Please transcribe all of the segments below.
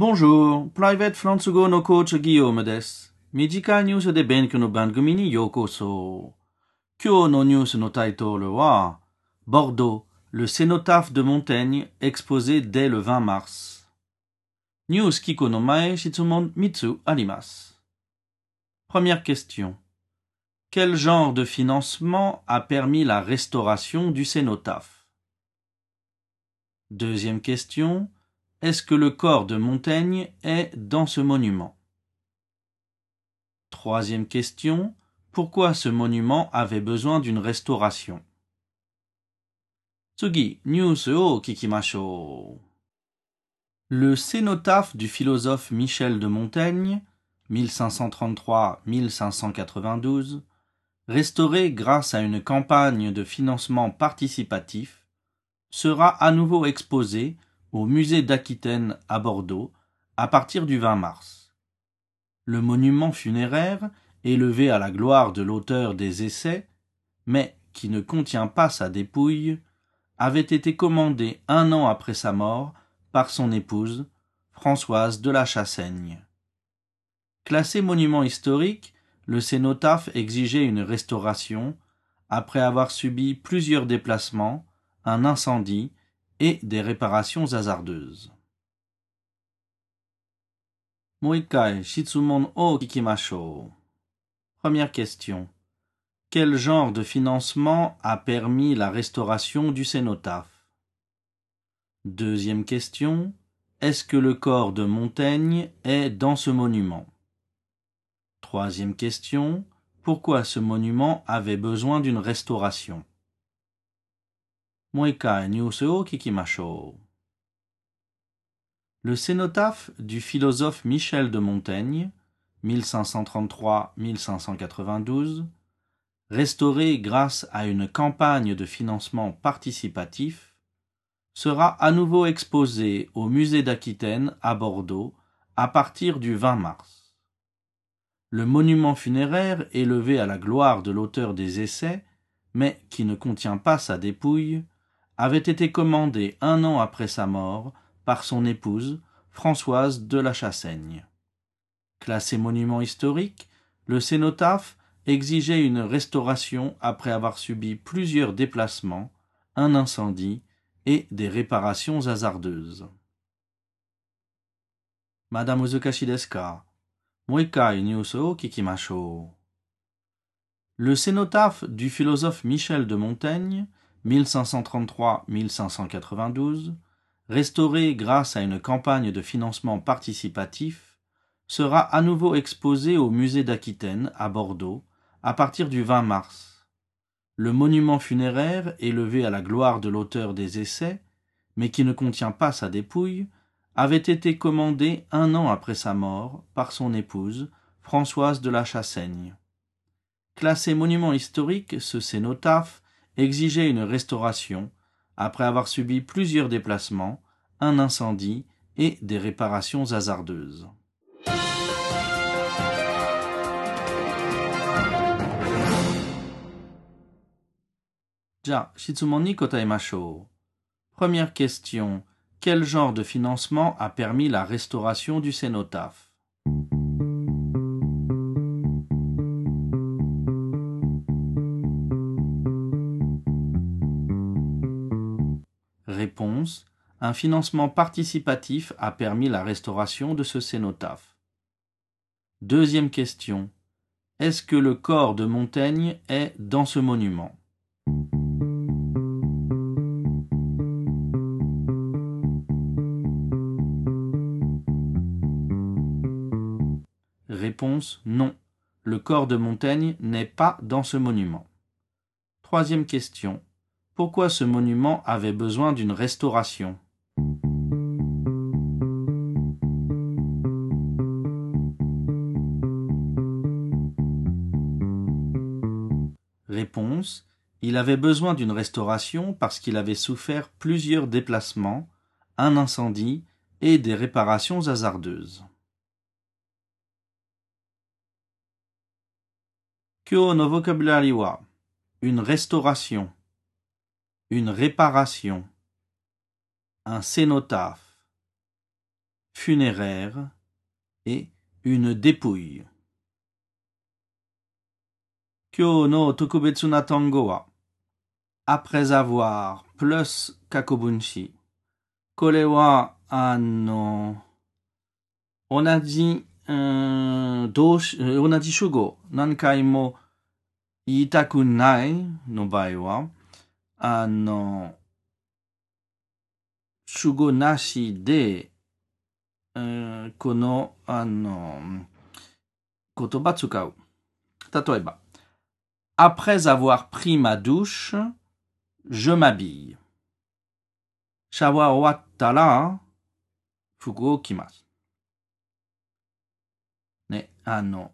Bonjour, Private フランス語のコーチギヨームです。短いニュースで勉強の番組にようこそ。今日のニュースのタイトルは、Bordeaux, le cénotaphe de Montaigne exposé dès le 20 mars. ニュース聞くの前、質問3つあります。Première question. Quel genre de financement a permis la restauration du cénotaphe Deuxième question. Est-ce que le corps de Montaigne est dans ce monument? Troisième question. Pourquoi ce monument avait besoin d'une restauration? Oh, le cénotaphe du philosophe Michel de Montaigne, 1533-1592, restauré grâce à une campagne de financement participatif, sera à nouveau exposé au musée d'Aquitaine à Bordeaux à partir du 20 mars. Le monument funéraire, élevé à la gloire de l'auteur des essais, mais qui ne contient pas sa dépouille, avait été commandé un an après sa mort par son épouse, Françoise de la Chassaigne. Classé monument historique, le cénotaphe exigeait une restauration après avoir subi plusieurs déplacements, un incendie et des réparations hasardeuses. Première question. Quel genre de financement a permis la restauration du cénotaphe? Deuxième question. Est-ce que le corps de Montaigne est dans ce monument? Troisième question. Pourquoi ce monument avait besoin d'une restauration? もう一回ニュースを聞きましょう。Le cénotaphe du philosophe Michel de Montaigne, 1533-1592, restauré grâce à une campagne de financement participatif, sera à nouveau exposé au musée d'Aquitaine à Bordeaux à partir du 20 mars. Le monument funéraire élevé à la gloire de l'auteur des essais, mais qui ne contient pas sa dépouille, avait été commandé un an après sa mort par son épouse, Françoise de la Chassaigne. Classé monument historique, le cénotaphe exigeait une restauration après avoir subi plusieurs déplacements, un incendie et des réparations hasardeuses. Madame Uzukashi. Le cénotaphe du philosophe Michel de Montaigne 1533-1592, restauré grâce à une campagne de financement participatif, sera à nouveau exposé au musée d'Aquitaine à Bordeaux à partir du 20 mars. Le monument funéraire, élevé à la gloire de l'auteur des essais, mais qui ne contient pas sa dépouille, avait été commandé un an après sa mort par son épouse, Françoise de la Chassaigne. Classé monument historique, ce cénotaphe exigeait une restauration après avoir subi plusieurs déplacements, un incendie et des réparations hasardeuses. Ja, shitsumon ni kotaemashou. Première question. Quel genre de financement a permis la restauration du cénotaphe? Un financement participatif a permis la restauration de ce cénotaphe. Deuxième question. Est-ce que le corps de Montaigne est dans ce monument? Réponse non. Le corps de Montaigne n'est pas dans ce monument. Troisième question. Pourquoi ce monument avait besoin d'une restauration? Réponse. Il avait besoin d'une restauration parce qu'il avait souffert plusieurs déplacements, un incendie et des réparations hasardeuses. Kyo no une restauration, une réparation, un cénotaphe, funéraire et une dépouille. Kyo no tokubetsu na tango wa après avoir plus kakobunshi. Kolewa ano. On a dit on a dit shugo nankai mo itaku nai no bai wa あの、主語なしで、うん、この、あの、言葉使う。例えば、Après avoir pris ma douche, je m'habille. シャワー終わったら、服を着ます。ね、あの、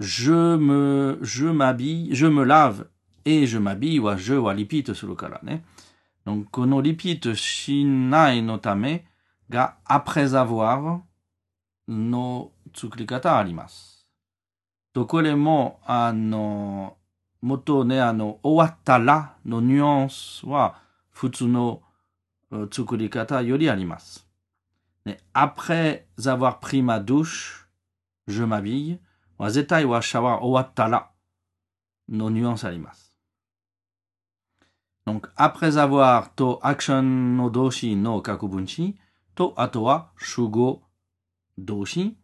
je me, je m'habille, je me lave et je m'habille は je はリピートするからね。donc このリピートしないのためが après avoir の作り方あります。と、これも、あの、元ね、あの、終わったらのニュアンスは普通のう作り方よりあります。ね、après avoir pris ma douche, je m'habille は絶対はシャワー終わったらのニュアンスあります。 Donc, après avoir とアクションの動詞の過去分詞と、あとは主語動詞。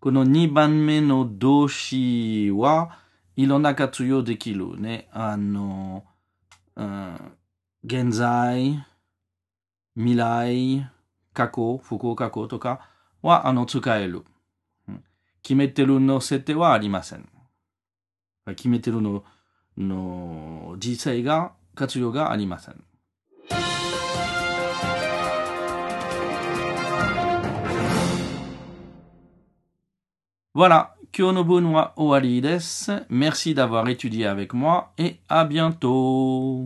この2番目の動詞はいろんな活用できるね。あの、うん、現在、未来、過去、不幸過去とかはあの使える。決めてるの設定はありません。決めてるのの実際が活用がありません。Voilà, 今日の分は終わりです。Merci d'avoir étudié avec moi et à bientôt.